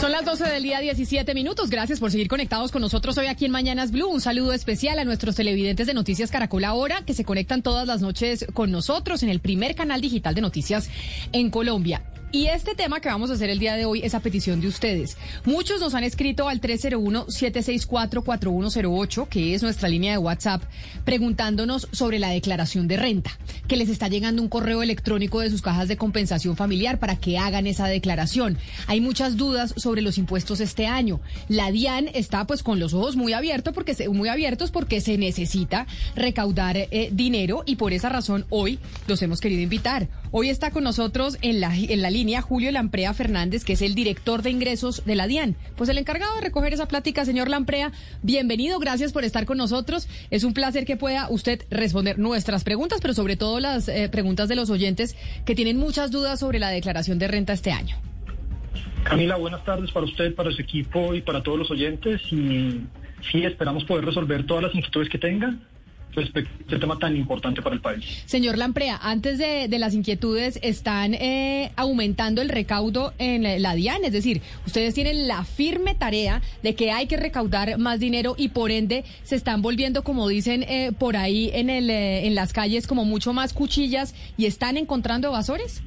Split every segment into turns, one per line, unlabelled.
Son las 12 del día 17 minutos. Gracias por seguir conectados con nosotros hoy aquí en Mañanas Blue. Un saludo especial a nuestros televidentes de Noticias Caracol Ahora que se conectan todas las noches con nosotros en el primer canal digital de noticias en Colombia. Y este tema que vamos a hacer el día de hoy es a petición de ustedes. Muchos nos han escrito al 301-764-4108, que es nuestra línea de WhatsApp, preguntándonos sobre la declaración de renta, que les está llegando un correo electrónico de sus cajas de compensación familiar para que hagan esa declaración. Hay muchas dudas sobre los impuestos este año. La DIAN está pues con los ojos muy abiertos porque se, muy abiertos porque se necesita recaudar eh, dinero y por esa razón hoy los hemos querido invitar. Hoy está con nosotros en la, en la línea Julio Lamprea Fernández, que es el director de ingresos de la DIAN. Pues el encargado de recoger esa plática, señor Lamprea, bienvenido, gracias por estar con nosotros. Es un placer que pueda usted responder nuestras preguntas, pero sobre todo las eh, preguntas de los oyentes que tienen muchas dudas sobre la declaración de renta este año.
Camila, buenas tardes para usted, para su equipo y para todos los oyentes. Y sí, esperamos poder resolver todas las inquietudes que tengan respecto a este tema tan importante para el país.
Señor Lamprea, antes de, las inquietudes, están eh, aumentando el recaudo en la, DIAN, es decir, ustedes tienen la firme tarea de que hay que recaudar más dinero y por ende se están volviendo, como dicen eh, por ahí en, el, eh, en las calles, como mucho más cuchillas y están encontrando evasores.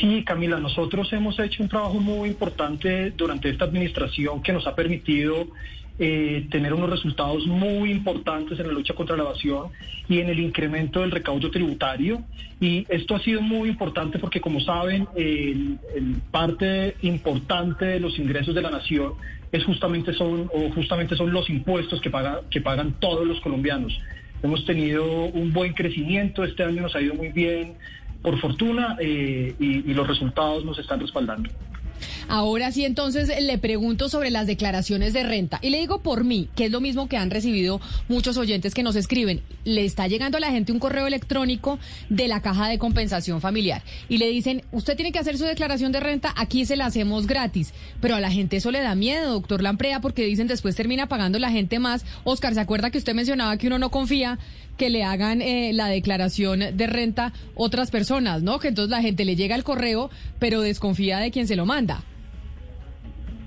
Sí, Camila, nosotros hemos hecho un trabajo muy importante durante esta administración que nos ha permitido eh, tener unos resultados muy importantes en la lucha contra la evasión y en el incremento del recaudo tributario. Y esto ha sido muy importante porque, como saben, el, parte importante de los ingresos de la nación es justamente son, o justamente son los impuestos que, paga, que pagan todos los colombianos. Hemos tenido un buen crecimiento, este año nos ha ido muy bien, por fortuna, eh, y los resultados nos están respaldando.
Ahora sí, entonces le pregunto sobre las declaraciones de renta. Y le digo por mí, que es lo mismo que han recibido muchos oyentes que nos escriben. Le está llegando a la gente un correo electrónico de la caja de compensación familiar. Y le dicen, usted tiene que hacer su declaración de renta, aquí se la hacemos gratis. Pero a la gente eso le da miedo, doctor Lamprea, porque dicen después termina pagando la gente más. Oscar, ¿se acuerda que usted mencionaba que uno no confía que le hagan eh, la declaración de renta otras personas, ¿no? Que entonces la gente le llega el correo, pero desconfía de quien se lo manda.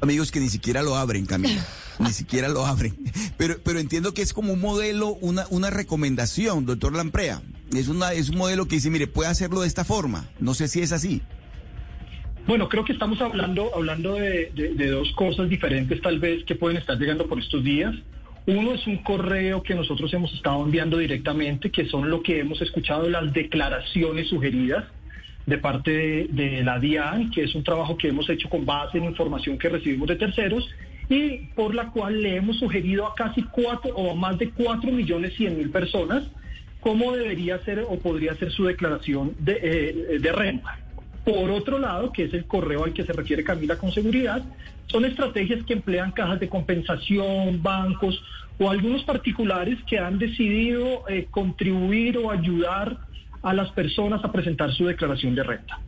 Amigos que ni siquiera lo abren, Camila. ni siquiera lo abren. Pero, pero entiendo que es como un modelo, una, una recomendación, doctor Lamprea. Es, una, es un modelo que dice, mire, puede hacerlo de esta forma. No sé si es así.
Bueno, creo que estamos hablando, hablando de, de dos cosas diferentes tal vez que pueden estar llegando por estos días. Uno es un correo que nosotros hemos estado enviando directamente, que son lo que hemos escuchado, las declaraciones sugeridas de parte de, la DIAN, que es un trabajo que hemos hecho con base en información que recibimos de terceros y por la cual le hemos sugerido a casi cuatro o a más de cuatro millones cien mil personas cómo debería ser o podría ser su declaración de, eh, de renta. Por otro lado, que es el correo al que se refiere Camila con seguridad, son estrategias que emplean cajas de compensación, bancos o algunos particulares que han decidido eh, contribuir o ayudar a las personas a presentar su declaración de renta.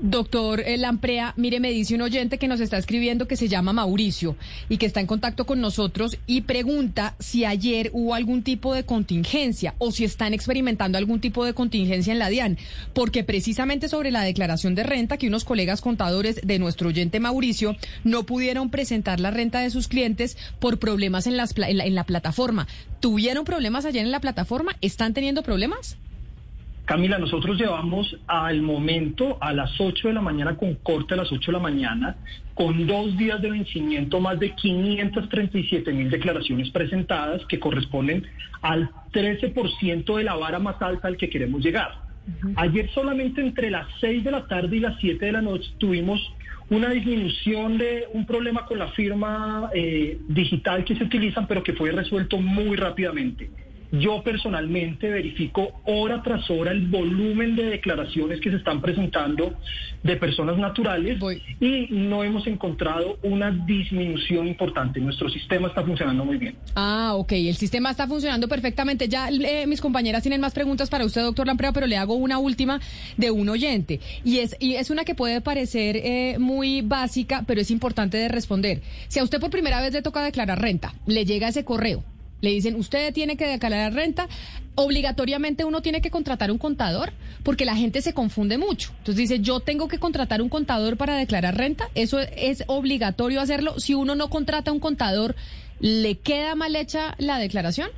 Doctor Lamprea, mire, me dice un oyente que nos está escribiendo que se llama Mauricio y que está en contacto con nosotros y pregunta si ayer hubo algún tipo de contingencia o si están experimentando algún tipo de contingencia en la DIAN, porque precisamente sobre la declaración de renta que unos colegas contadores de nuestro oyente Mauricio no pudieron presentar la renta de sus clientes por problemas en, las, en, la, en la plataforma. ¿Tuvieron problemas ayer en la plataforma? ¿Están teniendo problemas?
Camila, nosotros llevamos al momento a las 8 de la mañana con corte a las 8 de la mañana, con dos días de vencimiento, más de 537 mil declaraciones presentadas que corresponden al 13% de la vara más alta al que queremos llegar. Ayer solamente entre las 6 de la tarde y las 7 de la noche tuvimos una disminución de un problema con la firma eh, digital que se utilizan, pero que fue resuelto muy rápidamente. Yo personalmente verifico hora tras hora el volumen de declaraciones que se están presentando de personas naturales y no hemos encontrado una disminución importante. Nuestro sistema está funcionando muy bien.
Ah, ok. El sistema está funcionando perfectamente. Ya eh, mis compañeras tienen más preguntas para usted, doctor Lamprea, pero le hago una última de un oyente. Y es, y es una que puede parecer eh, muy básica, pero es importante de responder. Si a usted por primera vez le toca declarar renta, le llega ese correo le dicen, usted tiene que declarar renta, obligatoriamente uno tiene que contratar un contador, porque la gente se confunde mucho. Entonces dice, yo tengo que contratar un contador para declarar renta, eso es obligatorio hacerlo. Si uno no contrata un contador, ¿le queda mal hecha la declaración?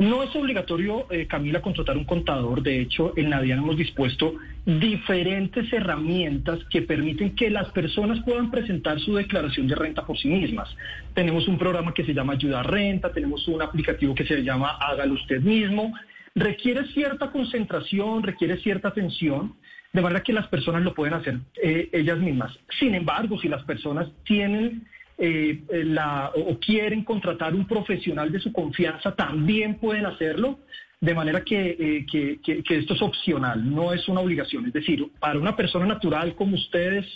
No es obligatorio, eh, Camila, contratar un contador. De hecho, en Nadia hemos dispuesto diferentes herramientas que permiten que las personas puedan presentar su declaración de renta por sí mismas. Tenemos un programa que se llama Ayuda a Renta, tenemos un aplicativo que se llama Hágalo usted mismo. Requiere cierta concentración, requiere cierta atención, de manera que las personas lo pueden hacer eh, ellas mismas. Sin embargo, si las personas tienen eh, la, o quieren contratar un profesional de su confianza, también pueden hacerlo, de manera eh, que, que, esto es opcional, no es una obligación. Es decir, para una persona natural como ustedes,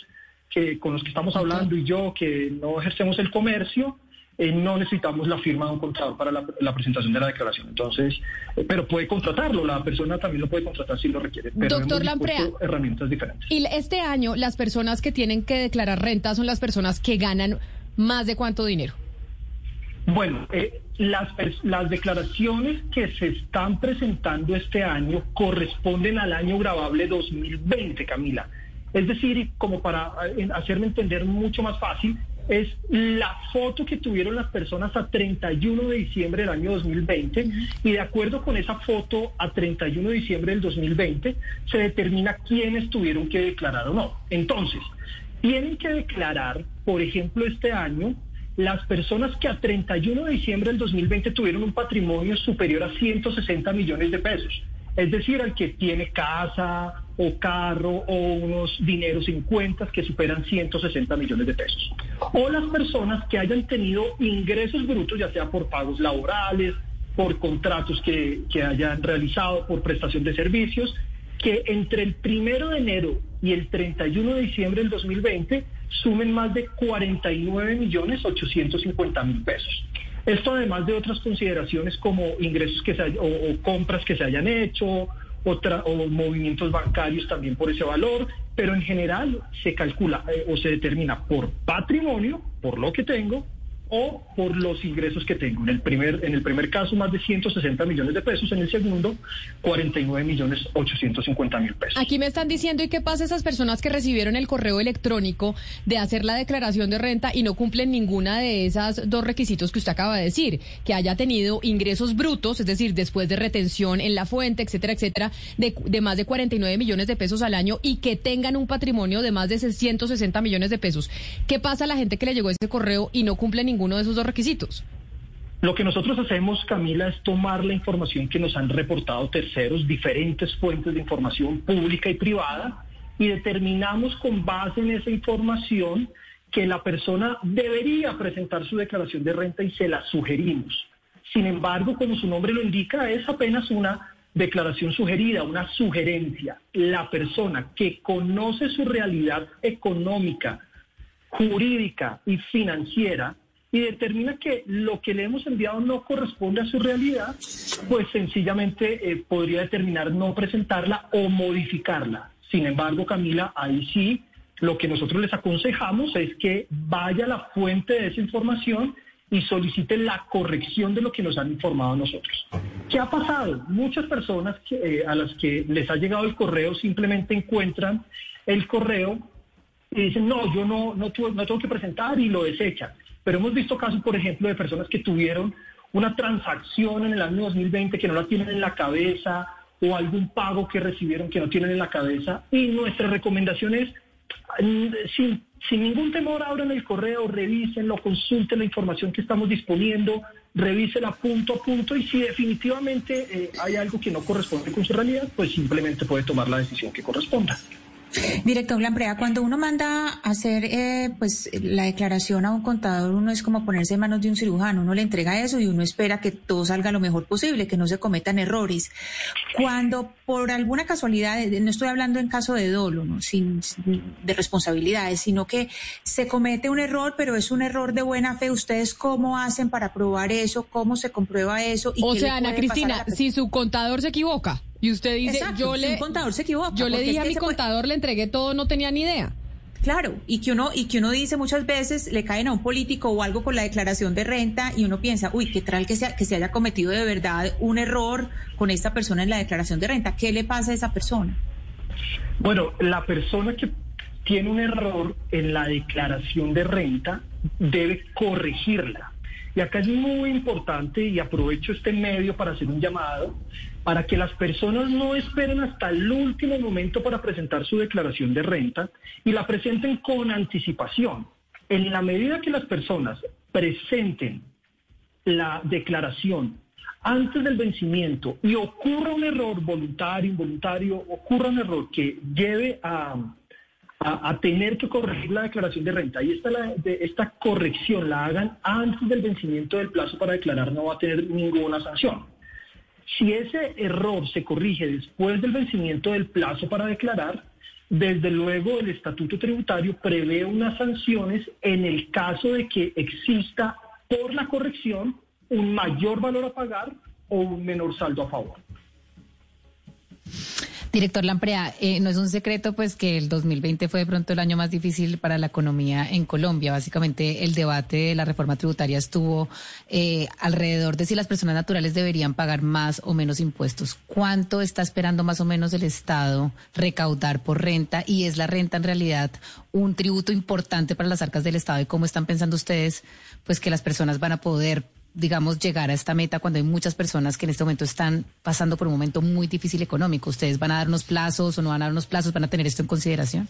que, con los que estamos hablando, y yo, que no ejercemos el comercio, eh, no necesitamos la firma de un contador para la, presentación de la declaración. Entonces, pero puede contratarlo, la persona también lo puede contratar si lo requiere. Pero
Doctor Lamprea,
herramientas diferentes.
Y este año, las personas que tienen que declarar renta son las personas que ganan ¿Más de cuánto dinero?
Bueno, eh, las, las declaraciones que se están presentando este año corresponden al año grabable 2020, Camila. Es decir, como para eh, hacerme entender mucho más fácil, es la foto que tuvieron las personas a 31 de diciembre del año 2020 y de acuerdo con esa foto a 31 de diciembre del 2020 se determina quiénes tuvieron que declarar o no. Entonces, tienen que declarar, por ejemplo, este año, las personas que a 31 de diciembre del 2020 tuvieron un patrimonio superior a 160 millones de pesos. Es decir, al que tiene casa o carro o unos dineros en cuentas que superan 160 millones de pesos. O las personas que hayan tenido ingresos brutos, ya sea por pagos laborales, por contratos que, que hayan realizado, por prestación de servicios, que entre el primero de enero y el 31 de diciembre del 2020 sumen más de 49 millones 850 mil pesos. Esto además de otras consideraciones como ingresos que se o, compras que se hayan hecho, otra, o movimientos bancarios también por ese valor, pero en general se calcula eh, o se determina por patrimonio, por lo que tengo, o por los ingresos que tengo. En el primer, en el primer caso, más de 160 millones de pesos, en el segundo, 49 millones 850 mil pesos.
Aquí me están diciendo, ¿y qué pasa esas personas que recibieron el correo electrónico de hacer la declaración de renta y no cumplen ninguna de esas dos requisitos que usted acaba de decir? Que haya tenido ingresos brutos, es decir, después de retención en la fuente, etcétera, etcétera, de, de más de 49 millones de pesos al año y que tengan un patrimonio de más de 160 millones de pesos. ¿Qué pasa a la gente que le llegó ese correo y no cumple ningún uno de esos dos requisitos?
Lo que nosotros hacemos, Camila, es tomar la información que nos han reportado terceros, diferentes fuentes de información pública y privada, y determinamos con base en esa información que la persona debería presentar su declaración de renta y se la sugerimos. Sin embargo, como su nombre lo indica, es apenas una declaración sugerida, una sugerencia. La persona que conoce su realidad económica, jurídica y financiera y determina que lo que le hemos enviado no corresponde a su realidad, pues sencillamente eh, podría determinar no presentarla o modificarla. Sin embargo, Camila, ahí sí, lo que nosotros les aconsejamos es que vaya a la fuente de esa información y solicite la corrección de lo que nos han informado a nosotros. ¿Qué ha pasado? Muchas personas que, eh, a las que les ha llegado el correo simplemente encuentran el correo y dicen, no, yo no, no, no tengo que presentar y lo desechan. Pero hemos visto casos, por ejemplo, de personas que tuvieron una transacción en el año 2020 que no la tienen en la cabeza o algún pago que recibieron que no tienen en la cabeza. Y nuestra recomendación es, mm, sin, sin ningún temor, abran el correo, revísenlo, consulten la información que estamos disponiendo, revísela punto a punto y si definitivamente eh, hay algo que no corresponde con su realidad, pues simplemente puede tomar la decisión que corresponda.
Director Lambrea, cuando uno manda a hacer eh, pues la declaración a un contador, uno es como ponerse en manos de un cirujano, uno le entrega eso y uno espera que todo salga lo mejor posible, que no se cometan errores. Cuando por alguna casualidad, eh, no estoy hablando en caso de dolo, ¿no? Sin, de responsabilidades, sino que se comete un error, pero es un error de buena fe, ¿ustedes cómo hacen para probar eso? ¿Cómo se comprueba eso?
¿Y o sea, Ana Cristina, si su contador se equivoca. Y usted dice, yo le...
contador se equivoca.
Yo le dije a mi contador, le entregué todo, no tenía ni idea.
Claro, y que uno y que uno dice muchas veces le caen a un político o algo con la declaración de renta y uno piensa, uy, qué tal que sea que se haya cometido de verdad un error con esta persona en la declaración de renta. ¿Qué le pasa a esa persona?
Bueno, la persona que tiene un error en la declaración de renta debe corregirla. Y acá es muy importante y aprovecho este medio para hacer un llamado para que las personas no esperen hasta el último momento para presentar su declaración de renta y la presenten con anticipación. En la medida que las personas presenten la declaración antes del vencimiento y ocurra un error voluntario, involuntario, ocurra un error que lleve a, tener que corregir la declaración de renta y esta corrección la hagan antes del vencimiento del plazo para declarar, no va a tener ninguna sanción. Si ese error se corrige después del vencimiento del plazo para declarar, desde luego el estatuto tributario prevé unas sanciones en el caso de que exista por la corrección un mayor valor a pagar o un menor saldo a favor.
Director Lamprea, eh, no es un secreto pues que el 2020 fue de pronto el año más difícil para la economía en Colombia. Básicamente el debate de la reforma tributaria estuvo eh, alrededor de si las personas naturales deberían pagar más o menos impuestos. ¿Cuánto está esperando más o menos el Estado recaudar por renta? ¿Y es la renta en realidad un tributo importante para las arcas del Estado? ¿Y cómo están pensando ustedes pues que las personas van a poder digamos, llegar a esta meta cuando hay muchas personas que en este momento están pasando por un momento muy difícil económico? ¿Ustedes van a dar unos plazos o no van a dar unos plazos? ¿Van a tener esto en consideración?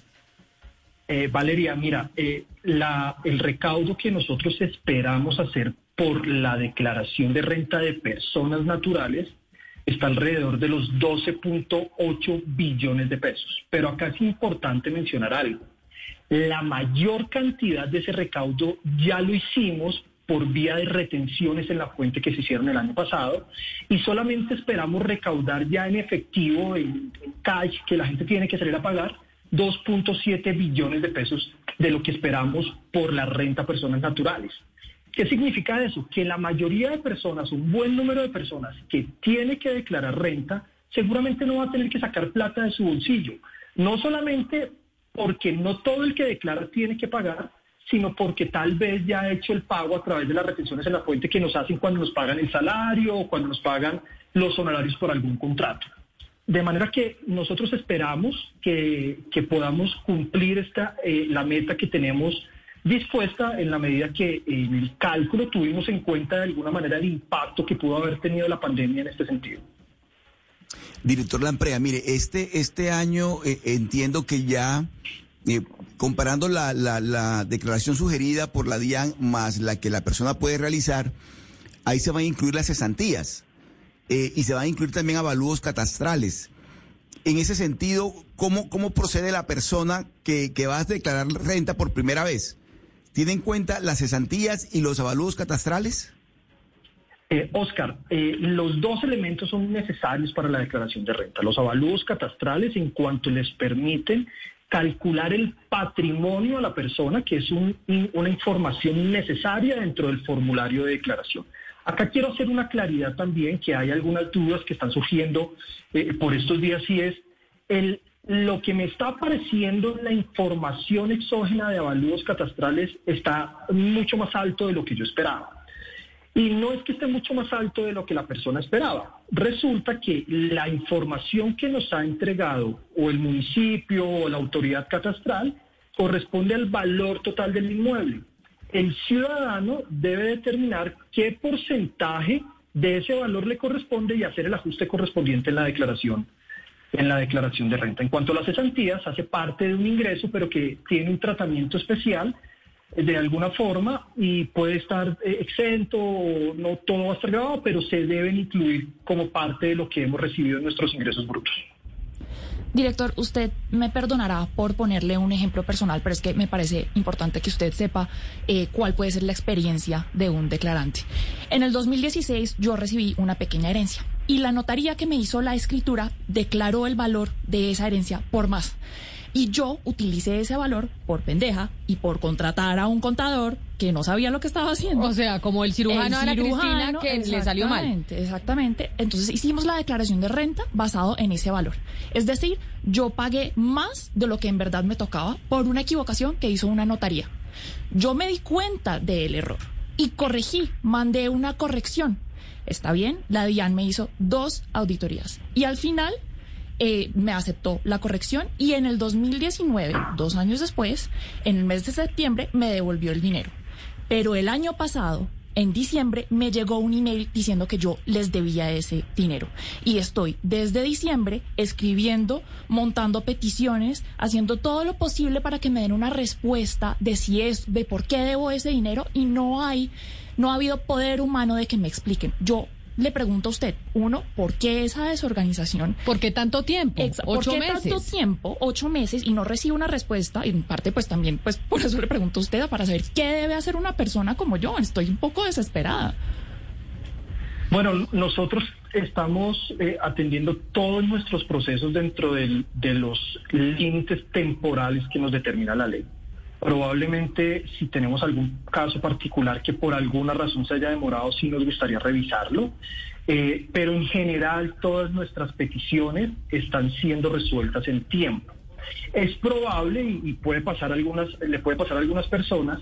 Eh, Valeria, mira, eh, la, el recaudo que nosotros esperamos hacer por la declaración de renta de personas naturales está alrededor de los 12.8 billones de pesos. Pero acá es importante mencionar algo. La mayor cantidad de ese recaudo ya lo hicimos por vía de retenciones en la fuente que se hicieron el año pasado y solamente esperamos recaudar ya en efectivo, en, cash, que la gente tiene que salir a pagar 2.7 billones de pesos de lo que esperamos por la renta a personas naturales. ¿Qué significa eso? Que la mayoría de personas, un buen número de personas que tiene que declarar renta, seguramente no va a tener que sacar plata de su bolsillo. No solamente porque no todo el que declara tiene que pagar, sino porque tal vez ya ha hecho el pago a través de las retenciones en la fuente que nos hacen cuando nos pagan el salario o cuando nos pagan los honorarios por algún contrato. De manera que nosotros esperamos que, podamos cumplir esta, eh, la meta que tenemos dispuesta en la medida que en el cálculo tuvimos en cuenta de alguna manera el impacto que pudo haber tenido la pandemia en este sentido.
Director Lamprea, mire, este, este año eh, entiendo que ya eh, comparando la, la, declaración sugerida por la DIAN más la que la persona puede realizar, ahí se van a incluir las cesantías eh, y se van a incluir también avalúos catastrales. En ese sentido, ¿cómo, cómo procede la persona que, que va a declarar renta por primera vez? ¿Tiene en cuenta las cesantías y los avalúos catastrales?
Eh, Oscar, eh, los dos elementos son necesarios para la declaración de renta. Los avalúos catastrales en cuanto les permiten calcular el patrimonio a la persona, que es una información necesaria dentro del formulario de declaración. Acá quiero hacer una claridad también, que hay algunas dudas que están surgiendo eh, por estos días, y es el, lo que me está apareciendo en la información exógena de avalúos catastrales está mucho más alto de lo que yo esperaba. Y no es que esté mucho más alto de lo que la persona esperaba. Resulta que la información que nos ha entregado o el municipio o la autoridad catastral corresponde al valor total del inmueble. El ciudadano debe determinar qué porcentaje de ese valor le corresponde y hacer el ajuste correspondiente en la declaración en la declaración de renta. En cuanto a las cesantías, hace parte de un ingreso, pero que tiene un tratamiento especial de alguna forma y puede estar eh, exento, no todo va a estar grabado, pero se deben incluir como parte de lo que hemos recibido en nuestros ingresos brutos.
Director, usted me perdonará por ponerle un ejemplo personal, pero es que me parece importante que usted sepa eh, cuál puede ser la experiencia de un declarante. En el 2016 yo recibí una pequeña herencia y la notaría que me hizo la escritura declaró el valor de esa herencia por más. Y yo utilicé ese valor por pendeja y por contratar a un contador que no sabía lo que estaba haciendo.
O sea, como el cirujano, Ana Cristina que le salió mal.
Exactamente. Entonces hicimos la declaración de renta basado en ese valor. Es decir, yo pagué más de lo que en verdad me tocaba por una equivocación que hizo una notaría. Yo me di cuenta del error y corregí, mandé una corrección. Está bien, la DIAN me hizo dos auditorías y al final eh, me aceptó la corrección y en el 2019, dos años después, en el mes de septiembre, me devolvió el dinero. Pero el año pasado, en diciembre, me llegó un email diciendo que yo les debía ese dinero. Y estoy desde diciembre escribiendo, montando peticiones, haciendo todo lo posible para que me den una respuesta de si es, de por qué debo ese dinero y no hay, no ha habido poder humano de que me expliquen. Yo le pregunto a usted, uno, ¿por qué esa desorganización?
¿Por qué tanto tiempo?
¿Por qué tanto tiempo? Ocho meses y no recibo una respuesta. Y en parte, pues también, pues por eso le pregunto a usted para saber qué debe hacer una persona como yo. Estoy un poco desesperada.
Bueno, nosotros estamos eh, atendiendo todos nuestros procesos dentro de los límites temporales que nos determina la ley. Probablemente si tenemos algún caso particular que por alguna razón se haya demorado, sí nos gustaría revisarlo. Eh, pero en general todas nuestras peticiones están siendo resueltas en tiempo. Es probable y, puede pasar algunas, le puede pasar a algunas personas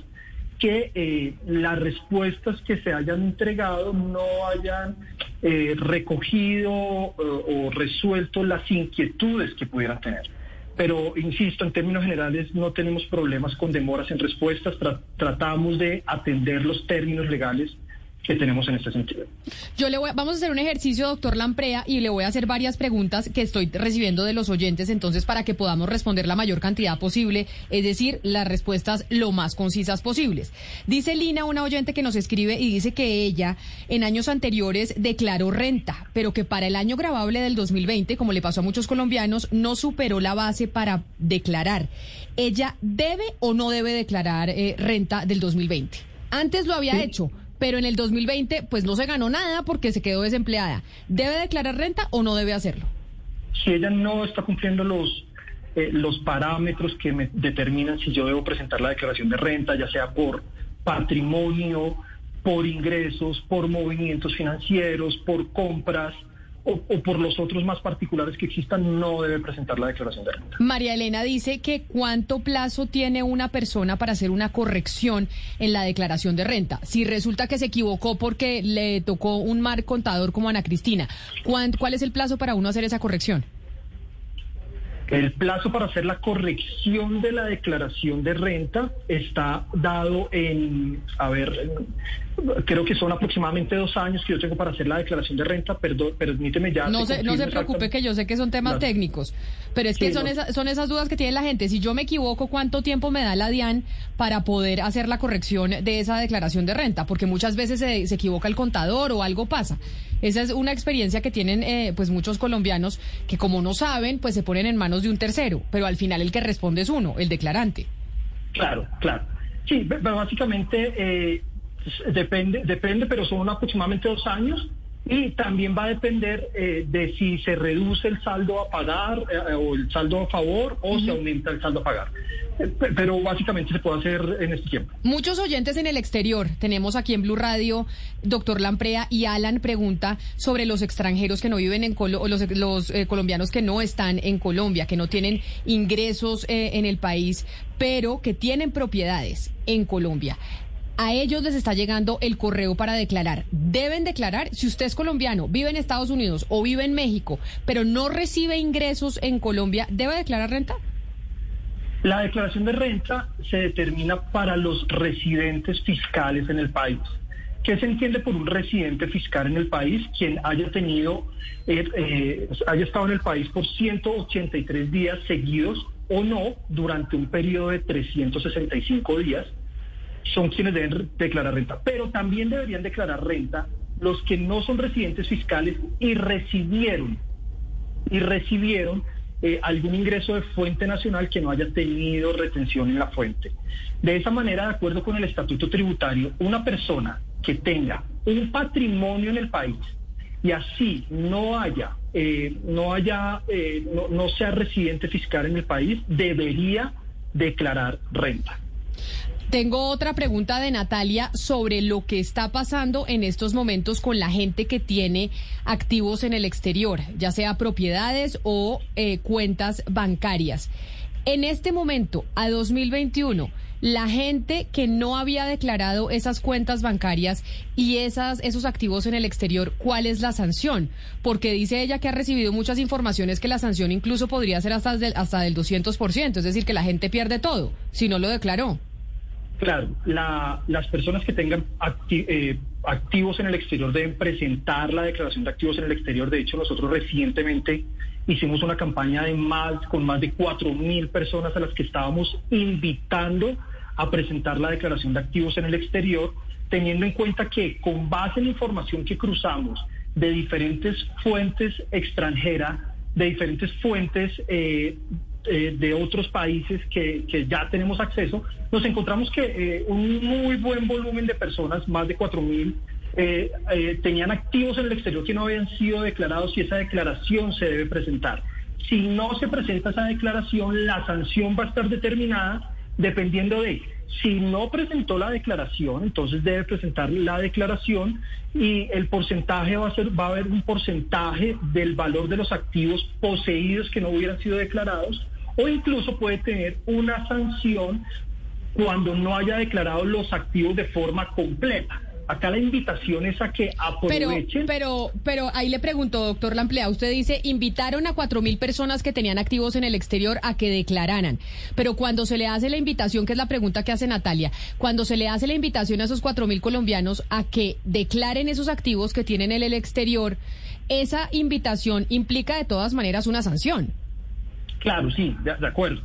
que eh, las respuestas que se hayan entregado no hayan eh, recogido o resuelto las inquietudes que pudieran tener. Pero, insisto, en términos generales no tenemos problemas con demoras en respuestas, tratamos de atender los términos legales que tenemos en este sentido.
Yo le voy, vamos a hacer un ejercicio, doctor Lamprea, y le voy a hacer varias preguntas que estoy recibiendo de los oyentes, entonces para que podamos responder la mayor cantidad posible, es decir, las respuestas lo más concisas posibles. Dice Lina, una oyente que nos escribe y dice que ella en años anteriores declaró renta, pero que para el año grabable del 2020, como le pasó a muchos colombianos, no superó la base para declarar. ¿Ella debe o no debe declarar eh, renta del 2020? Antes lo había hecho pero en el 2020 pues no se ganó nada porque se quedó desempleada. ¿Debe declarar renta o no debe hacerlo?
Si ella no está cumpliendo los eh, los parámetros que me determinan si yo debo presentar la declaración de renta, ya sea por patrimonio, por ingresos, por movimientos financieros, por compras, o, por los otros más particulares que existan, no debe presentar la declaración de renta.
María Elena dice que cuánto plazo tiene una persona para hacer una corrección en la declaración de renta. Si resulta que se equivocó porque le tocó un mar contador como Ana Cristina, ¿cuál es el plazo para uno hacer esa corrección?
El plazo para hacer la corrección de la declaración de renta está dado en, a ver, creo que son aproximadamente dos años que yo tengo para hacer la declaración de renta, perdón, permíteme ya.
No se, no se preocupe que yo sé que son temas técnicos, pero es que son, son esas dudas que tiene la gente. Si yo me equivoco, ¿cuánto tiempo me da la DIAN para poder hacer la corrección de esa declaración de renta? Porque muchas veces se, se equivoca el contador o algo pasa. Esa es una experiencia que tienen eh, pues muchos colombianos que como no saben, pues se ponen en manos de un tercero, pero al final el que responde es uno, el declarante.
Claro, claro. Sí, básicamente eh, depende, depende, pero son aproximadamente dos años y también va a depender eh, de si se reduce el saldo a pagar eh, o el saldo a favor o se aumenta el saldo a pagar. Eh, pero básicamente se puede hacer en este tiempo.
Muchos oyentes en el exterior. Tenemos aquí en Blue Radio, doctor Lamprea y Alan pregunta sobre los extranjeros que no viven en Colombia, los, los colombianos que no están en Colombia, que no tienen ingresos en el país, pero que tienen propiedades en Colombia a ellos les está llegando el correo para declarar. Deben declarar, si usted es colombiano, vive en Estados Unidos o vive en México, pero no recibe ingresos en Colombia, ¿debe declarar renta?
La declaración de renta se determina para los residentes fiscales en el país. ¿Qué se entiende por un residente fiscal en el país? Quien haya tenido, eh, eh, haya estado en el país por 183 días seguidos o no durante un periodo de 365 días son quienes deben declarar renta. Pero también deberían declarar renta los que no son residentes fiscales y recibieron, y recibieron eh, algún ingreso de fuente nacional que no haya tenido retención en la fuente. De esa manera, de acuerdo con el estatuto tributario, una persona que tenga un patrimonio en el país y así no haya, eh, no haya, eh, no, no sea residente fiscal en el país, debería declarar renta.
Tengo otra pregunta de Natalia sobre lo que está pasando en estos momentos con la gente que tiene activos en el exterior, ya sea propiedades o eh, cuentas bancarias. En este momento, a 2021, la gente que no había declarado esas cuentas bancarias y esas, esos activos en el exterior, ¿cuál es la sanción? Porque dice ella que ha recibido muchas informaciones que la sanción incluso podría ser hasta del, hasta del 200%, es decir, que la gente pierde todo si no lo declaró.
Claro, las personas que tengan eh, activos en el exterior deben presentar la declaración de activos en el exterior. De hecho, nosotros recientemente hicimos una campaña de más, con más de cuatro mil personas a las que estábamos invitando a presentar la declaración de activos en el exterior, teniendo en cuenta que con base en la información que cruzamos de diferentes fuentes extranjeras, de diferentes fuentes eh, eh, de otros países que, ya tenemos acceso, nos encontramos que eh, un muy buen volumen de personas, más de 4.000, mil, eh, tenían activos en el exterior que no habían sido declarados y esa declaración se debe presentar. Si no se presenta esa declaración, la sanción va a estar determinada dependiendo de si no presentó la declaración, entonces debe presentar la declaración y el porcentaje va a ser, va a haber un porcentaje del valor de los activos poseídos que no hubieran sido declarados o incluso puede tener una sanción cuando no haya declarado los activos de forma completa. Acá la invitación es a que aprovechen.
Pero, pero, pero ahí le pregunto, doctor Lamplea, usted dice, invitaron a cuatro mil personas que tenían activos en el exterior a que declararan. Pero cuando se le hace la invitación, que es la pregunta que hace Natalia, cuando se le hace la invitación a esos cuatro mil colombianos a que declaren esos activos que tienen en el exterior, esa invitación implica de todas maneras una sanción.
Claro, sí, de, acuerdo.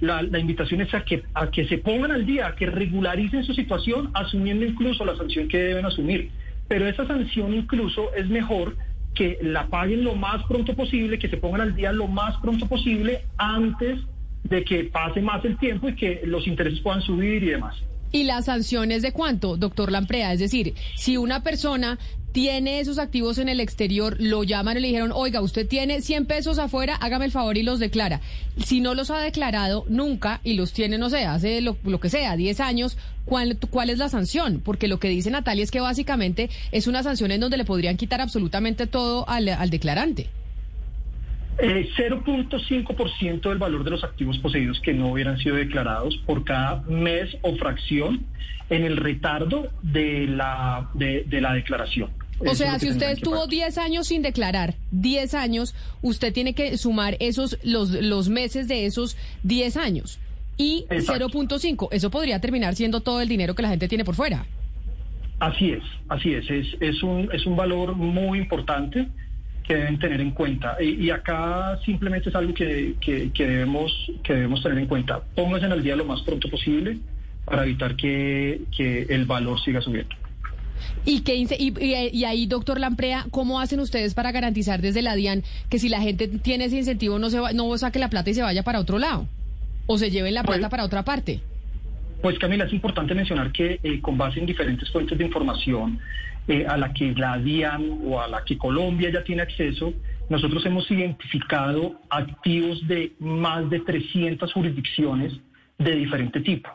La, invitación es a que, a que se pongan al día, a que regularicen su situación, asumiendo incluso la sanción que deben asumir. Pero esa sanción incluso es mejor que la paguen lo más pronto posible, que se pongan al día lo más pronto posible antes de que pase más el tiempo y que los intereses puedan subir y demás.
¿Y las sanciones de cuánto, doctor Lamprea? Es decir, si una persona tiene esos activos en el exterior, lo llaman y le dijeron, oiga, usted tiene 100 pesos afuera, hágame el favor y los declara. Si no los ha declarado nunca y los tiene, no sé, hace lo, que sea, 10 años, ¿cuál, ¿cuál es la sanción? Porque lo que dice Natalia es que básicamente es una sanción en donde le podrían quitar absolutamente todo al, al declarante.
0.5% eh, del valor de los activos poseídos que no hubieran sido declarados por cada mes o fracción en el retardo de la, de la declaración.
O sea, si usted estuvo 10 años sin declarar, 10 años, usted tiene que sumar esos los, los meses de esos 10 años. Y 0.5, eso podría terminar siendo todo el dinero que la gente tiene por fuera.
Así es, así es, es, es, un, es un valor muy importante que deben tener en cuenta. Y, acá simplemente es algo que, que, debemos, que debemos tener en cuenta. Pónganse en el día lo más pronto posible para evitar que, que el valor siga subiendo.
¿Y, qué, y, ahí, doctor Lamprea, ¿cómo hacen ustedes para garantizar desde la DIAN que si la gente tiene ese incentivo no, se va, no saque la plata y se vaya para otro lado? ¿O se lleven la pues plata para otra parte?
Pues Camila, es importante mencionar que eh, con base en diferentes fuentes de información eh, a la que la DIAN o a la que Colombia ya tiene acceso, nosotros hemos identificado activos de más de 300 jurisdicciones de diferente tipo.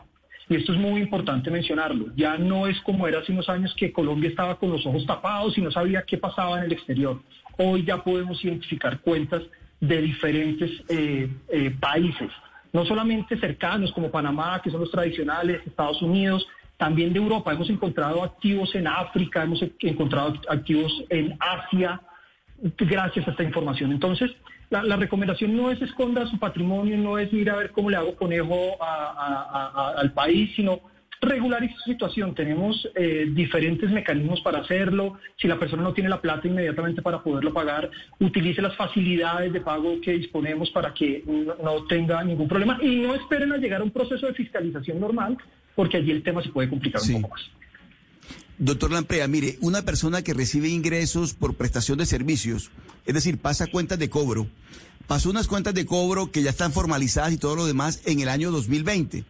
Y esto es muy importante mencionarlo. Ya no es como era hace unos años que Colombia estaba con los ojos tapados y no sabía qué pasaba en el exterior. Hoy ya podemos identificar cuentas de diferentes eh, eh, países, no solamente cercanos como Panamá, que son los tradicionales, Estados Unidos, también de Europa. Hemos encontrado activos en África, hemos encontrado activos en Asia, gracias a esta información. Entonces, la, recomendación no es esconda su patrimonio, no es ir a ver cómo le hago conejo al país, sino regularice su situación. Tenemos eh, diferentes mecanismos para hacerlo. Si la persona no tiene la plata inmediatamente para poderlo pagar, utilice las facilidades de pago que disponemos para que no, tenga ningún problema y no esperen a llegar a un proceso de fiscalización normal, porque allí el tema se puede complicar un poco más.
Doctor Lamprea, mire, una persona que recibe ingresos por prestación de servicios, es decir, pasa cuentas de cobro, pasó unas cuentas de cobro que ya están formalizadas y todo lo demás en el año 2020.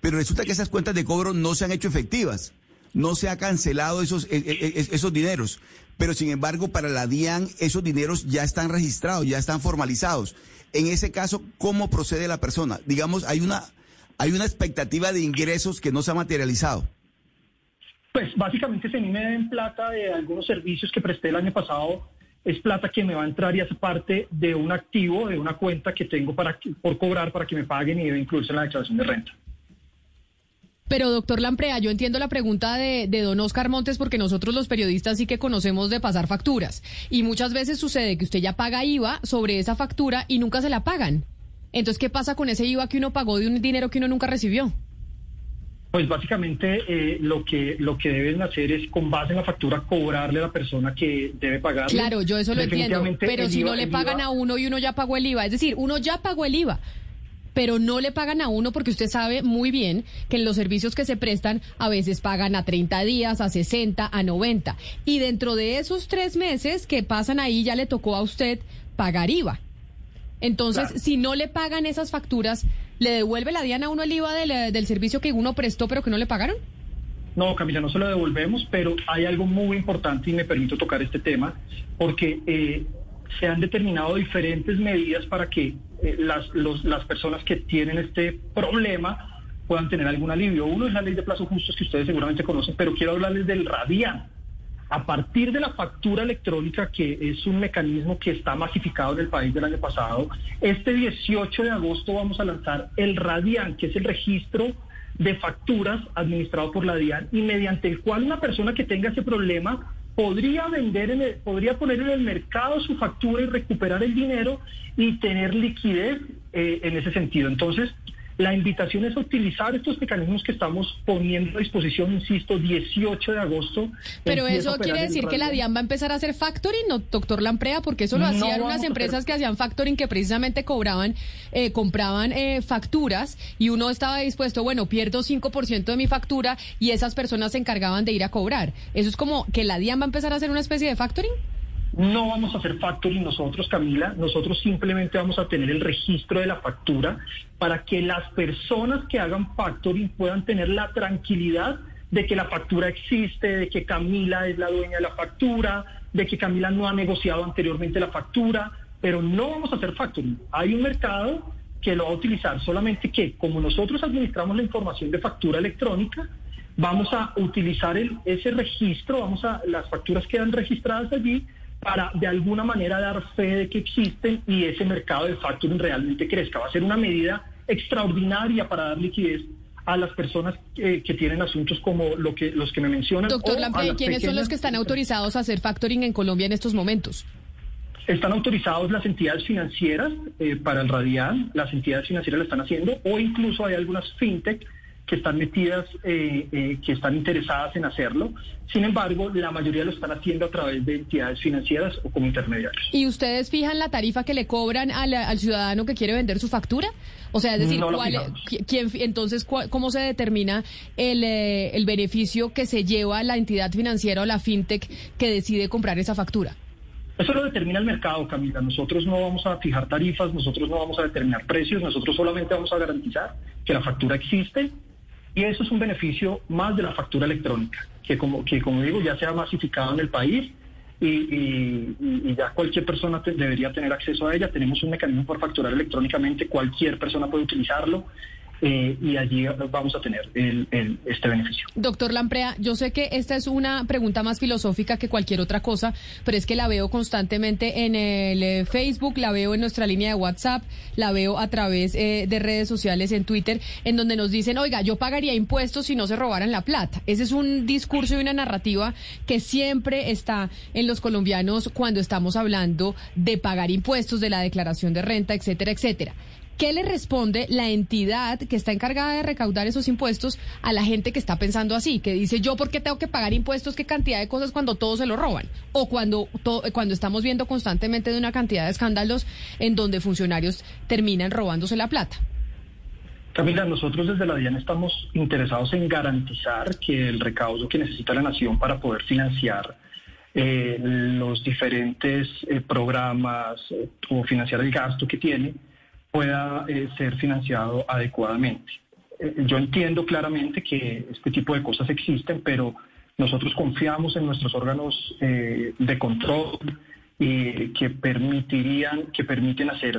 Pero resulta que esas cuentas de cobro no se han hecho efectivas. No se ha cancelado esos, e, e, e, esos dineros. Pero sin embargo, para la DIAN, esos dineros ya están registrados, ya están formalizados. En ese caso, ¿cómo procede la persona? Digamos, hay una, hay una expectativa de ingresos que no se ha materializado.
Pues básicamente se a mí me den plata de algunos servicios que presté el año pasado, es plata que me va a entrar y hace parte de un activo, de una cuenta que tengo para, por cobrar para que me paguen y debe incluirse en la declaración de renta.
Pero doctor Lamprea, yo entiendo la pregunta de, de, don Oscar Montes porque nosotros los periodistas sí que conocemos de pasar facturas y muchas veces sucede que usted ya paga IVA sobre esa factura y nunca se la pagan. Entonces, ¿qué pasa con ese IVA que uno pagó de un dinero que uno nunca recibió?
Pues básicamente eh, lo que lo que deben hacer es con base en la factura cobrarle a la persona que debe pagar.
Claro, yo eso lo entiendo, pero si no le pagan a uno y uno ya pagó el IVA, es decir, uno ya pagó el IVA, pero no le pagan a uno porque usted sabe muy bien que en los servicios que se prestan a veces pagan a 30 días, a 60, a 90 y dentro de esos tres meses que pasan ahí ya le tocó a usted pagar IVA. Entonces, si no le pagan esas facturas, ¿le devuelve la DIAN a uno el IVA del, del servicio que uno prestó pero que no le pagaron?
No, Camila, no se lo devolvemos, pero hay algo muy importante y me permito tocar este tema, porque eh, se han determinado diferentes medidas para que eh, las, las personas que tienen este problema puedan tener algún alivio. Uno es la ley de plazos justos que ustedes seguramente conocen, pero quiero hablarles del RADIAN a partir de la factura electrónica, que es un mecanismo que está masificado en el país del año pasado, este 18 de agosto vamos a lanzar el RADIAN, que es el registro de facturas administrado por la DIAN y mediante el cual una persona que tenga ese problema podría vender, en podría poner en el mercado su factura y recuperar el dinero y tener liquidez eh, en ese sentido. Entonces, la invitación es a utilizar estos mecanismos que estamos poniendo a disposición, insisto, 18 de agosto.
Pero eso quiere decir que la DIAN va a empezar a hacer factoring, ¿no, doctor Lamprea? Porque eso lo hacían unas empresas que hacían factoring que precisamente cobraban, eh, compraban eh, facturas y uno estaba dispuesto, bueno, pierdo 5% de mi factura y esas personas se encargaban de ir a cobrar. ¿Eso es como que la DIAN va a empezar a hacer una especie de factoring?
No vamos a hacer factoring nosotros, Camila. Nosotros simplemente vamos a tener el registro de la factura para que las personas que hagan factoring puedan tener la tranquilidad de que la factura existe, de que Camila es la dueña de la factura, de que Camila no ha negociado anteriormente la factura, pero no vamos a hacer factoring. Hay un mercado que lo va a utilizar, solamente que como nosotros administramos la información de factura electrónica, vamos a utilizar ese registro, vamos a las facturas quedan registradas allí para de alguna manera dar fe de que existen y ese mercado de factoring realmente crezca. Va a ser una medida extraordinaria para dar liquidez a las personas que, tienen asuntos como lo que, los que me mencionan.
Doctor Lampe, ¿quiénes son los que están autorizados a hacer factoring en Colombia en estos momentos?
Están autorizados las entidades financieras eh, para el radial, las entidades financieras lo están haciendo, o incluso hay algunas fintech que están metidas, eh, eh, que están interesadas en hacerlo. Sin embargo, la mayoría lo están haciendo a través de entidades financieras o como intermediarios.
¿Y ustedes fijan la tarifa que le cobran al, ciudadano que quiere vender su factura? O sea, es decir, ¿cuál, quién, entonces, ¿cómo se determina el, eh, el beneficio que se lleva la entidad financiera o la fintech que decide comprar esa factura?
Eso lo determina el mercado, Camila. Nosotros no vamos a fijar tarifas, nosotros no vamos a determinar precios, nosotros solamente vamos a garantizar que la factura existe y eso es un beneficio más de la factura electrónica, que como, que como digo ya se ha masificado en el país y, ya cualquier persona debería tener acceso a ella. Tenemos un mecanismo para facturar electrónicamente, cualquier persona puede utilizarlo. Eh, y allí vamos a tener este beneficio.
Doctor Lamprea, yo sé que esta es una pregunta más filosófica que cualquier otra cosa, pero es que la veo constantemente en el eh, Facebook, la veo en nuestra línea de WhatsApp, la veo a través eh, de redes sociales, en Twitter, en donde nos dicen, oiga, yo pagaría impuestos si no se robaran la plata. Ese es un discurso y una narrativa que siempre está en los colombianos cuando estamos hablando de pagar impuestos, de la declaración de renta, etcétera, etcétera. ¿Qué le responde la entidad que está encargada de recaudar esos impuestos a la gente que está pensando así? Que dice, yo, ¿por qué tengo que pagar impuestos? ¿Qué cantidad de cosas cuando todos se lo roban? O cuando, cuando estamos viendo constantemente de una cantidad de escándalos en donde funcionarios terminan robándose la plata.
Camila, nosotros desde la DIAN estamos interesados en garantizar que el recaudo que necesita la nación para poder financiar eh, los diferentes eh, programas eh, o financiar el gasto que tiene, pueda ser financiado adecuadamente. yo entiendo claramente que este tipo de cosas existen, pero nosotros confiamos en nuestros órganos de control que permitirían, que permiten hacer,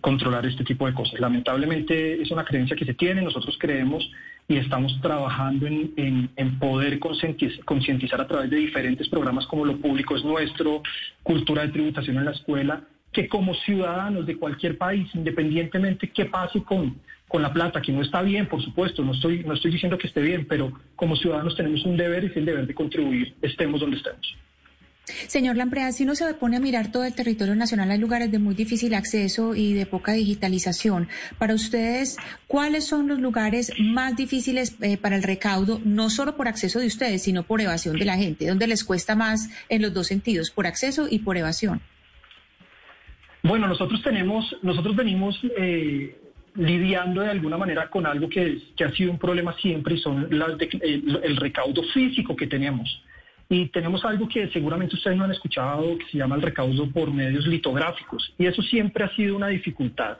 controlar este tipo de cosas. Lamentablemente es una creencia que se tiene, nosotros creemos y estamos trabajando en, poder concientizar a través de diferentes programas como Lo Público es Nuestro, Cultura de Tributación en la Escuela, que como ciudadanos de cualquier país, independientemente qué pase con, con la plata, que no está bien, por supuesto, no estoy, no estoy diciendo que esté bien, pero como ciudadanos tenemos un deber y es el deber de contribuir, estemos donde estemos.
Señor Lamprea, si uno se pone a mirar todo el territorio nacional, hay lugares de muy difícil acceso y de poca digitalización. Para ustedes, ¿cuáles son los lugares más difíciles eh, para el recaudo, no solo por acceso de ustedes, sino por evasión de la gente? ¿Dónde les cuesta más en los dos sentidos, por acceso y por evasión?
Bueno, nosotros tenemos, nosotros venimos eh, lidiando de alguna manera con algo que, ha sido un problema siempre y son las el recaudo físico que tenemos. Y tenemos algo que seguramente ustedes no han escuchado, que se llama el recaudo por medios litográficos. Y eso siempre ha sido una dificultad.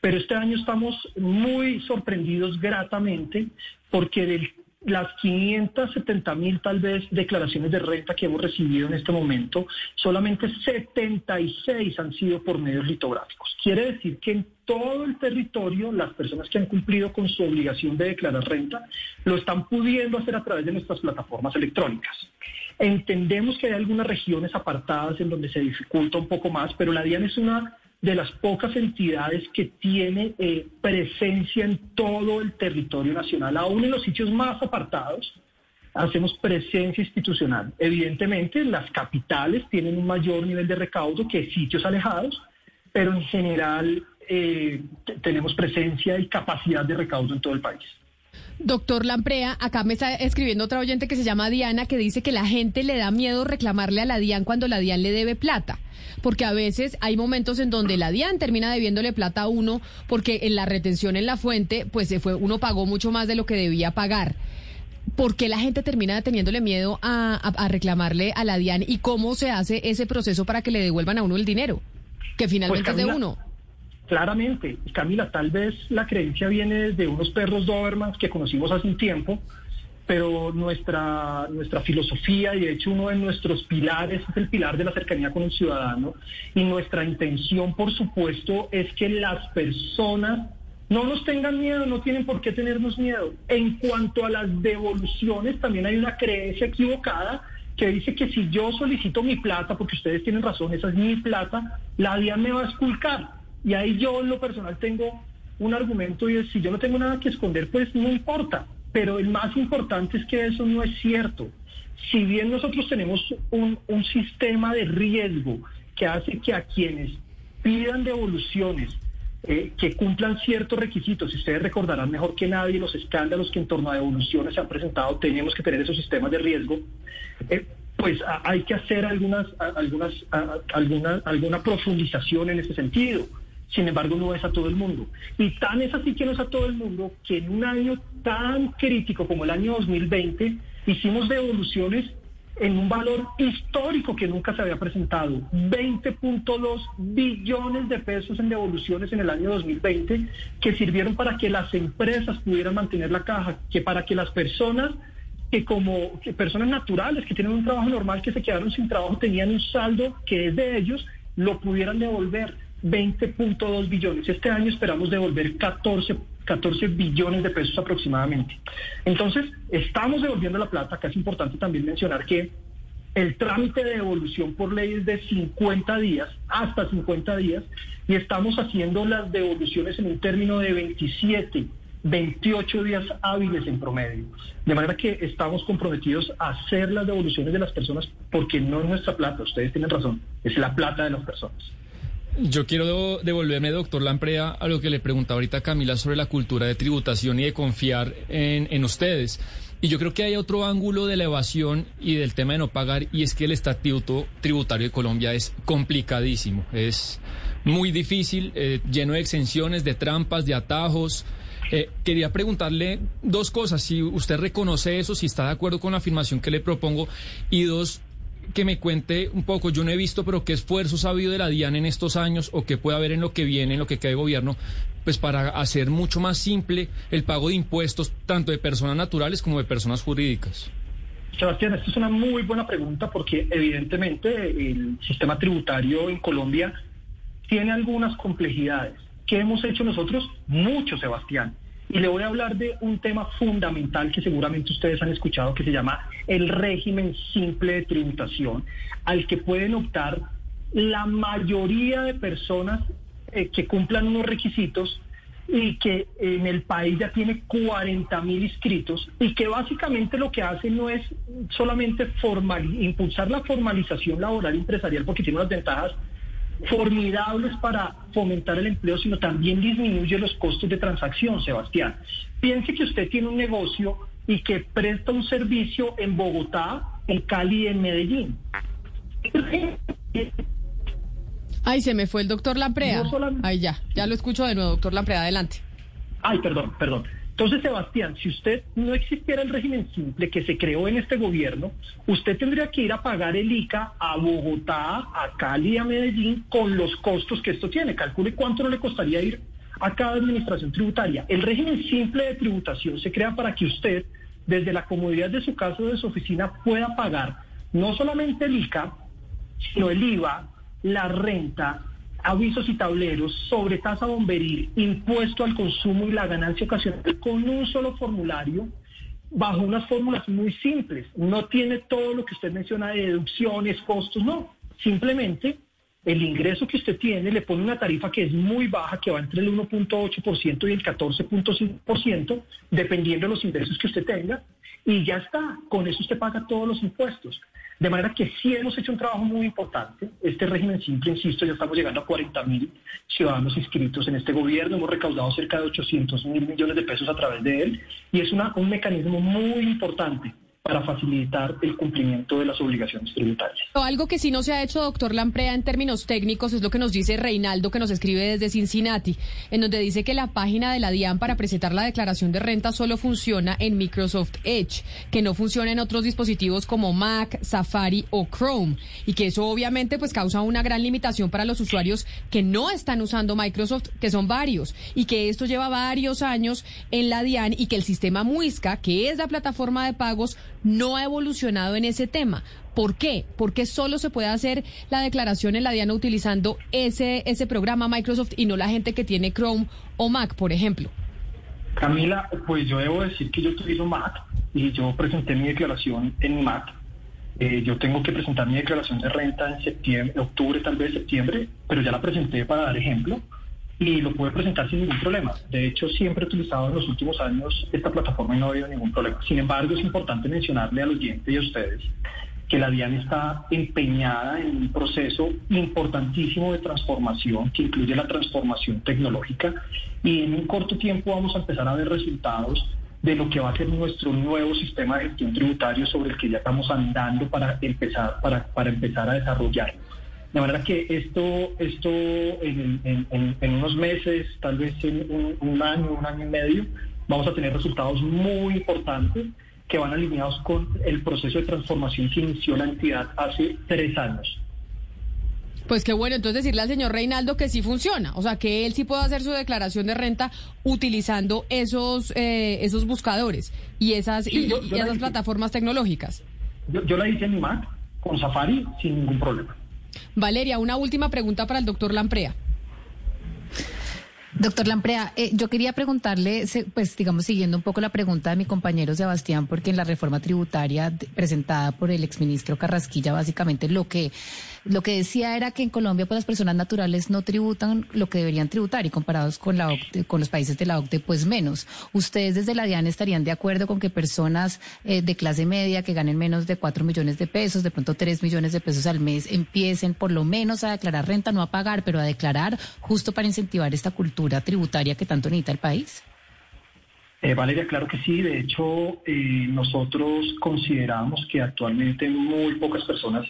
Pero este año estamos muy sorprendidos gratamente porque del las 570 mil tal vez declaraciones de renta que hemos recibido en este momento, solamente 76 han sido por medios litográficos. Quiere decir que en todo el territorio las personas que han cumplido con su obligación de declarar renta lo están pudiendo hacer a través de nuestras plataformas electrónicas. Entendemos que hay algunas regiones apartadas en donde se dificulta un poco más, pero la DIAN es una de las pocas entidades que tiene eh, presencia en todo el territorio nacional, aún en los sitios más apartados, hacemos presencia institucional. Evidentemente, las capitales tienen un mayor nivel de recaudo que sitios alejados, pero en general eh, tenemos presencia y capacidad de recaudo en todo el país.
Doctor Lamprea, acá me está escribiendo otra oyente que se llama Diana que dice que la gente le da miedo reclamarle a la DIAN cuando la DIAN le debe plata. Porque a veces hay momentos en donde la DIAN termina debiéndole plata a uno porque en la retención en la fuente, pues se fue, uno pagó mucho más de lo que debía pagar. ¿Por qué la gente termina teniéndole miedo a, reclamarle a la DIAN y cómo se hace ese proceso para que le devuelvan a uno el dinero? Que finalmente pues, es de uno.
Claramente, Camila, tal vez la creencia viene desde unos perros Dobermans que conocimos hace un tiempo, pero nuestra, nuestra filosofía y de hecho uno de nuestros pilares es el pilar de la cercanía con el ciudadano y nuestra intención, por supuesto, es que las personas no nos tengan miedo, no tienen por qué tenernos miedo. En cuanto a las devoluciones, también hay una creencia equivocada que dice que si yo solicito mi plata, porque ustedes tienen razón, esa es mi plata, la DIAN me va a esculcar. Y ahí yo en lo personal tengo un argumento y es, si yo no tengo nada que esconder, pues no importa. Pero el más importante es que eso no es cierto. Si bien nosotros tenemos un, un sistema de riesgo que hace que a quienes pidan devoluciones, eh, que cumplan ciertos requisitos. Y ustedes recordarán mejor que nadie los escándalos que en torno a devoluciones se han presentado, tenemos que tener esos sistemas de riesgo. Eh, pues hay que hacer algunas, algunas, alguna, alguna profundización en ese sentido. Sin embargo, no es a todo el mundo. Y tan es así que no es a todo el mundo que en un año tan crítico como el año 2020 hicimos devoluciones en un valor histórico que nunca se había presentado. 20.2 billones de pesos en devoluciones en el año 2020 que sirvieron para que las empresas pudieran mantener la caja, que para que las personas que como personas naturales que tienen un trabajo normal que se quedaron sin trabajo tenían un saldo que es de ellos, lo pudieran devolver. 20.2 billones. Este año esperamos devolver 14, 14 billones de pesos aproximadamente. Entonces, estamos devolviendo la plata. Acá es importante también mencionar que el trámite de devolución por ley es de 50 días, hasta 50 días, y estamos haciendo las devoluciones en un término de 27, 28 días hábiles en promedio. De manera que estamos comprometidos a hacer las devoluciones de las personas porque no es nuestra plata, ustedes tienen razón, es la plata de las personas.
Yo quiero devolverme, doctor Lamprea, a lo que le preguntaba ahorita Camila sobre la cultura de tributación y de confiar en, ustedes. Y yo creo que hay otro ángulo de la evasión y del tema de no pagar, y es que el estatuto tributario de Colombia es complicadísimo, es muy difícil, eh, lleno de exenciones, de trampas, de atajos. Eh, quería preguntarle dos cosas, si usted reconoce eso, si está de acuerdo con la afirmación que le propongo, y dos, que me cuente un poco, yo no he visto, pero qué esfuerzos ha habido de la DIAN en estos años o qué puede haber en lo que viene, en lo que queda de gobierno, pues para hacer mucho más simple el pago de impuestos, tanto de personas naturales como de personas jurídicas.
Sebastián, esta es una muy buena pregunta porque evidentemente el sistema tributario en Colombia tiene algunas complejidades. ¿Qué hemos hecho nosotros? Mucho, Sebastián. Y le voy a hablar de un tema fundamental que seguramente ustedes han escuchado, que se llama el régimen simple de tributación, al que pueden optar la mayoría de personas eh, que cumplan unos requisitos y que en el país ya tiene 40 mil inscritos y que básicamente lo que hace no es solamente impulsar la formalización laboral empresarial porque tiene unas ventajas formidables para fomentar el empleo, sino también disminuye los costos de transacción, Sebastián. Piense que usted tiene un negocio y que presta un servicio en Bogotá, en Cali y en Medellín.
Ay, se me fue el doctor Lamprea. Ay, ya, ya lo escucho de nuevo, doctor Lamprea, adelante.
Ay, perdón, perdón. Entonces, Sebastián, si usted no existiera el régimen simple que se creó en este gobierno, usted tendría que ir a pagar el ICA a Bogotá, a Cali, a Medellín, con los costos que esto tiene. Calcule cuánto no le costaría ir a cada administración tributaria. El régimen simple de tributación se crea para que usted, desde la comodidad de su casa o de su oficina, pueda pagar no solamente el ICA, sino el IVA, la renta, avisos y tableros sobre tasa bomberil, impuesto al consumo y la ganancia ocasional con un solo formulario bajo unas fórmulas muy simples. No tiene todo lo que usted menciona de deducciones, costos, no. Simplemente el ingreso que usted tiene le pone una tarifa que es muy baja, que va entre el 1.8% y el 14.5%, dependiendo de los ingresos que usted tenga, y ya está. Con eso usted paga todos los impuestos. De manera que sí hemos hecho un trabajo muy importante. Este régimen simple, insisto, ya estamos llegando a 40 mil ciudadanos inscritos en este gobierno. Hemos recaudado cerca de 800 mil millones de pesos a través de él y es un mecanismo muy importante para facilitar el cumplimiento de las obligaciones tributarias.
Algo que sí no se ha hecho, doctor Lamprea, en términos técnicos, es lo que nos dice Reinaldo, que nos escribe desde Cincinnati, en donde dice que la página de la DIAN para presentar la declaración de renta solo funciona en Microsoft Edge, que no funciona en otros dispositivos como Mac, Safari o Chrome, y que eso obviamente pues causa una gran limitación para los usuarios que no están usando Microsoft, que son varios, y que esto lleva varios años en la DIAN y que el sistema Muisca, que es la plataforma de pagos, no ha evolucionado en ese tema. ¿Por qué? Porque solo se puede hacer la declaración en la Diana utilizando ese, ese programa Microsoft y no la gente que tiene Chrome o Mac, por ejemplo.
Camila, pues yo debo decir que yo utilizo Mac y yo presenté mi declaración en Mac. Eh, yo tengo que presentar mi declaración de renta en septiembre, octubre, tal vez septiembre, pero ya la presenté para dar ejemplo y lo pude presentar sin ningún problema. De hecho, siempre he utilizado en los últimos años esta plataforma y no ha habido ningún problema. Sin embargo, es importante mencionarle al oyente y a ustedes que la DIAN está empeñada en un proceso importantísimo de transformación que incluye la transformación tecnológica y en un corto tiempo vamos a empezar a ver resultados de lo que va a ser nuestro nuevo sistema de gestión tributario sobre el que ya estamos andando para empezar, para, para empezar a desarrollarlo. De manera que esto, esto en, unos meses, tal vez en un, año, un año y medio, vamos a tener resultados muy importantes que van alineados con el proceso de transformación que inició la entidad hace tres años.
Pues qué bueno, entonces decirle al señor Reinaldo que sí funciona, o sea, que él sí puede hacer su declaración de renta utilizando esos eh, esos buscadores y esas, y, esas plataformas tecnológicas.
Yo, yo la hice en mi Mac con Safari sin ningún problema.
Valeria, una última pregunta para el doctor Lamprea.
Doctor Lamprea, eh, yo quería preguntarle, pues digamos, siguiendo un poco la pregunta de mi compañero Sebastián, porque en la reforma tributaria presentada por el exministro Carrasquilla, básicamente lo que lo que decía era que en Colombia pues las personas naturales no tributan lo que deberían tributar y comparados con la con los países de la OCDE pues menos. Ustedes desde la DIAN estarían de acuerdo con que personas eh, de clase media que ganen menos de 4 millones de pesos, de pronto 3 millones de pesos al mes, empiecen por lo menos a declarar renta, no a pagar, pero a declarar justo para incentivar esta cultura tributaria que tanto necesita el país?
Eh, Valeria, claro que sí. De hecho, eh, nosotros consideramos que actualmente muy pocas personas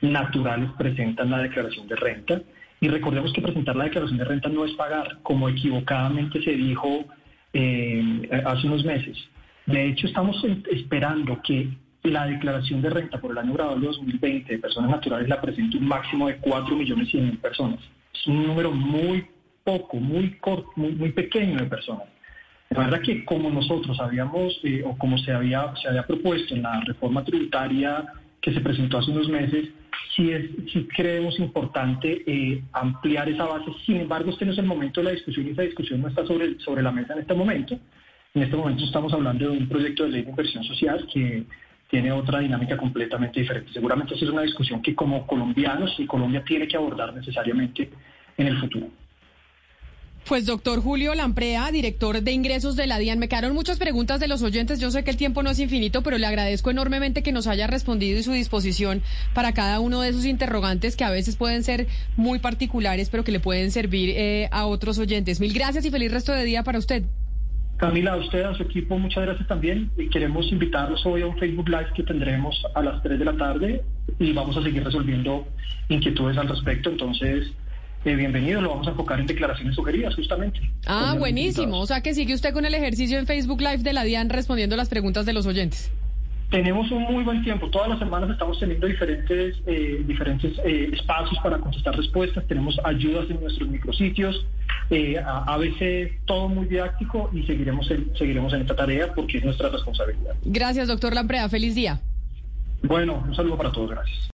naturales presentan la declaración de renta. Y recordemos que presentar la declaración de renta no es pagar, como equivocadamente se dijo eh, hace unos meses. De hecho, estamos esperando que la declaración de renta por el año grabado de 2020 de personas naturales la presenta un máximo de 4 millones mil personas. Es un número muy poco, muy corto, muy, pequeño de personas. La verdad que como nosotros habíamos, eh, o como se había, se había propuesto en la reforma tributaria que se presentó hace unos meses, sí, es, sí creemos importante eh, ampliar esa base. Sin embargo, este no es el momento de la discusión y esa discusión no está sobre, sobre la mesa en este momento. En este momento estamos hablando de un proyecto de ley de inversión social que tiene otra dinámica completamente diferente. Seguramente esa es una discusión que como colombianos y Colombia tiene que abordar necesariamente en el futuro.
Pues doctor Julio Lamprea, director de ingresos de la DIAN, me quedaron muchas preguntas de los oyentes. Yo sé que el tiempo no es infinito, pero le agradezco enormemente que nos haya respondido y su disposición para cada uno de esos interrogantes que a veces pueden ser muy particulares, pero que le pueden servir eh, a otros oyentes. Mil gracias y feliz resto de día para usted.
Camila, a usted, a su equipo, muchas gracias también. Queremos invitarlos hoy a un Facebook Live que tendremos a las 3 de la tarde y vamos a seguir resolviendo inquietudes al respecto. Entonces, eh, bienvenido, lo vamos a enfocar en declaraciones sugeridas, justamente.
Ah, buenísimo. O sea que sigue usted con el ejercicio en Facebook Live de la DIAN respondiendo las preguntas de los oyentes.
Tenemos un muy buen tiempo. Todas las semanas estamos teniendo diferentes, eh, diferentes eh, espacios para contestar respuestas. Tenemos ayudas en nuestros micrositios. Eh, a, veces todo muy didáctico y seguiremos en, seguiremos en esta tarea porque es nuestra responsabilidad.
Gracias, doctor Lamprea. Feliz día.
Bueno, un saludo para todos. Gracias.